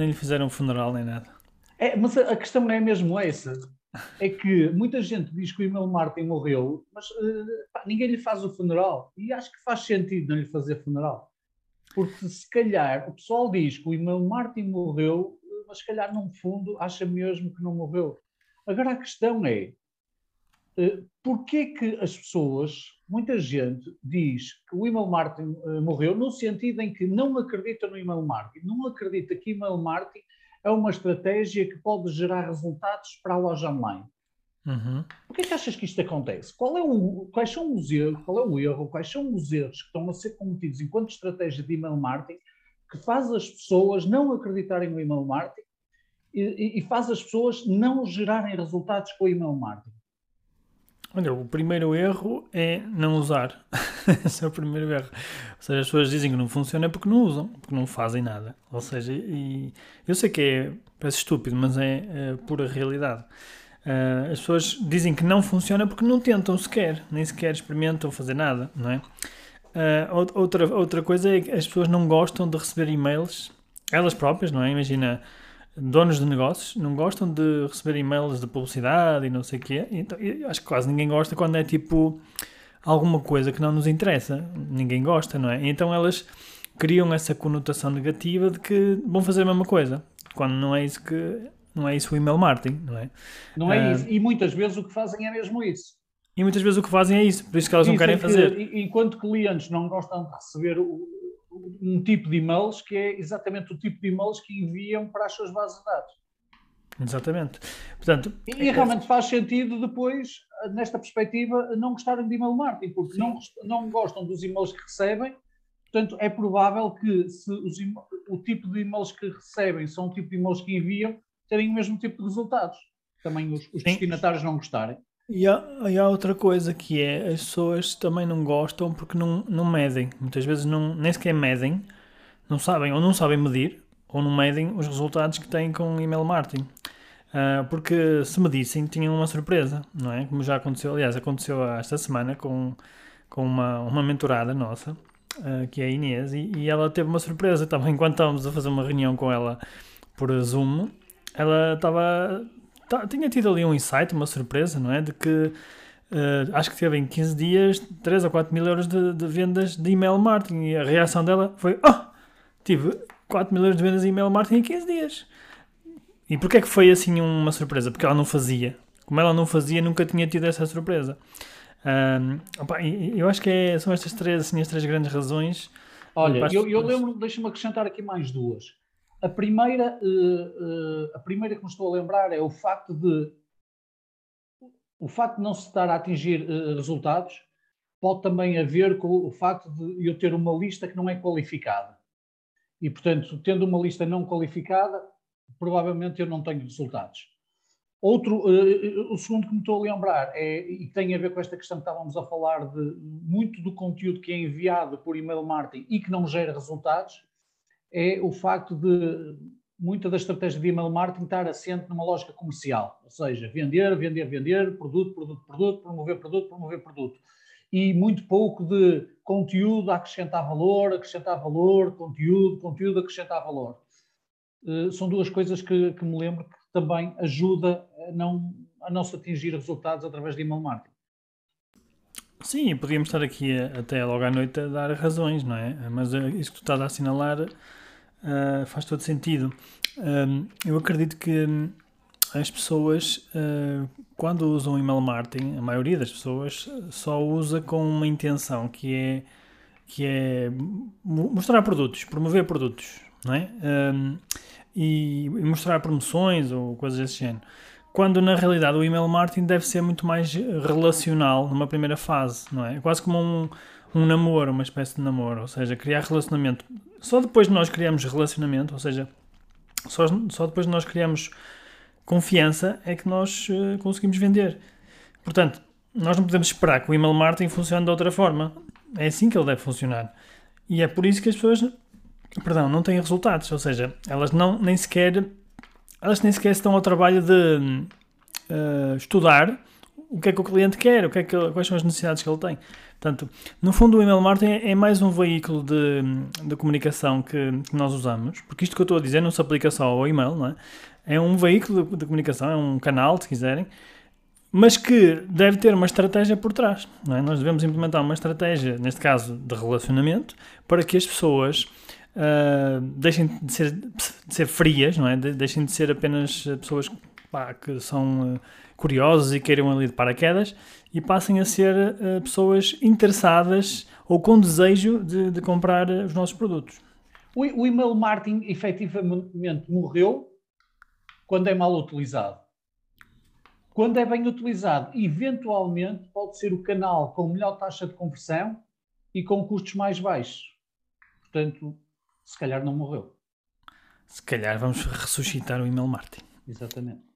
Nem lhe fizeram um funeral nem nada. É, mas a, questão não é mesmo essa. É que muita gente diz que o e-mail Martin morreu, mas uh, pá, ninguém lhe faz o funeral. E acho que faz sentido não lhe fazer funeral. Porque se calhar o pessoal diz que o e-mail Martin morreu, mas se calhar no fundo acha mesmo que não morreu. Agora a questão é, uh, porquê que as pessoas, muita gente diz que o email marketing uh, morreu no sentido em que não acredita no email marketing, não acredita que email marketing é uma estratégia que pode gerar resultados para a loja online. Uhum. Por que é que achas que isto acontece? Qual é o, quais são os erros, qual é o erro, quais são os erros que estão a ser cometidos enquanto estratégia de email marketing que faz as pessoas não acreditarem no email marketing e, e faz as pessoas não gerarem resultados com o email marketing? Olha, o primeiro erro é não usar. Esse é o primeiro erro. Ou seja, as pessoas dizem que não funciona porque não usam, porque não fazem nada. Ou seja, e eu sei que é, parece estúpido, mas é, é pura realidade. Uh, as pessoas dizem que não funciona porque não tentam sequer, nem sequer experimentam fazer nada, não é? Uh, outra, outra coisa é que as pessoas não gostam de receber e-mails, elas próprias, não é? Imagina, donos de negócios não gostam de receber e-mails de publicidade e não sei o quê. Então, acho que quase ninguém gosta quando é tipo alguma coisa que não nos interessa. Ninguém gosta, não é? Então elas criam essa conotação negativa de que vão fazer a mesma coisa, quando não é isso que não é isso o email marketing, não é? Não é uh, isso. E muitas vezes o que fazem é mesmo isso. E muitas vezes o que fazem é isso, por isso que elas não querem que, fazer. Enquanto clientes não gostam de receber o, um tipo de e-mails que é exatamente o tipo de e-mails que enviam para as suas bases de dados. Exatamente. Portanto, e, e realmente faz sentido depois, nesta perspectiva, não gostarem de email marketing, porque não, não gostam dos e-mails que recebem. Portanto, é provável que se os, o tipo de e-mails que recebem são o tipo de e-mails que enviam, terem o mesmo tipo de resultados. Também os, os destinatários não gostarem. E há, e há, outra coisa que é as pessoas também não gostam porque não, não medem. Muitas vezes não, nem sequer medem, não sabem ou não sabem medir ou não medem os resultados que têm com email marketing. Uh, porque se medissem tinham uma surpresa, não é? Como já aconteceu, aliás, aconteceu esta semana com, com uma, uma mentorada nossa, uh, que é a Inês, e, e, ela teve uma surpresa também enquanto estávamos a fazer uma reunião com ela por Zoom. Ela estava tinha tido ali um insight, uma surpresa, não é? De que uh, acho que teve em 15 dias 3 ou 4 mil euros de, de, vendas de email marketing e a reação dela foi: Oh, tive 4 mil euros de vendas de email marketing em 15 dias. E porquê é que foi assim uma surpresa? Porque ela não fazia. Como ela não fazia, nunca tinha tido essa surpresa. Um, opa, eu acho que é, são estas três, assim, as três grandes razões. Olha, eu, eu lembro, deixa-me acrescentar aqui mais duas. A primeira, uh, uh, a primeira que me estou a lembrar é o facto de o facto de não se estar a atingir uh, resultados pode também haver com o facto de eu ter uma lista que não é qualificada. E, portanto, tendo uma lista não qualificada, provavelmente eu não tenho resultados. Outro, o segundo que me estou a lembrar é, e tem a ver com esta questão que estávamos a falar de muito do conteúdo que é enviado por e-mail marketing e que não gera resultados, é o facto de muita da estratégia de email marketing estar assente numa lógica comercial, ou seja, vender, vender, vender, produto, produto, produto, promover produto, promover produto. E muito pouco de conteúdo a acrescentar valor, acrescentar valor, conteúdo, conteúdo a acrescentar valor. Uh, são duas coisas que, que, me lembro que também ajuda a não, a não se atingir resultados através de email marketing. Sim, podíamos estar aqui até logo à noite a dar razões, não é? Mas uh, isso que tu estás a assinalar uh, faz todo sentido. Um, eu acredito que hum, as pessoas, uh, quando usam email marketing, a maioria das pessoas só usa com uma intenção que é, que é mostrar produtos, promover produtos, não é? Um, e, mostrar promoções ou coisas desse género quando na realidade o email marketing deve ser muito mais relacional numa primeira fase, não é? Quase como um, um namoro, uma espécie de namoro, ou seja, criar relacionamento. Só depois de nós criamos relacionamento, ou seja, Só, só depois de nós criamos confiança é que nós uh, conseguimos vender. Portanto, nós não podemos esperar que o email marketing funcione de outra forma. É assim que ele deve funcionar. E é por isso que as pessoas, perdão, não têm resultados. Ou seja, elas não nem sequer elas nem sequer estão ao trabalho de uh, estudar o que é que o cliente quer, o que é que, quais são as necessidades que ele tem. Portanto, no fundo, o email marketing é mais um veículo de, de comunicação que, que, nós usamos, porque isto que eu estou a dizer não se aplica só ao e-mail, não é? É um veículo de, de comunicação, é um canal, se quiserem, mas que deve ter uma estratégia por trás. Não é? Nós devemos implementar uma estratégia, neste caso de relacionamento, para que as pessoas uh, deixem de ser, de ser frias, não é? De, deixem de ser apenas pessoas pá, que são uh, curiosas e queiram ali de paraquedas e passem a ser uh, pessoas interessadas ou com desejo de, de comprar os nossos produtos. O, o email marketing efetivamente morreu quando é mal utilizado. Quando é bem utilizado, eventualmente pode ser o canal com melhor taxa de conversão e com custos mais baixos. Portanto, se calhar não morreu. Se calhar vamos ressuscitar o email marketing. Exatamente.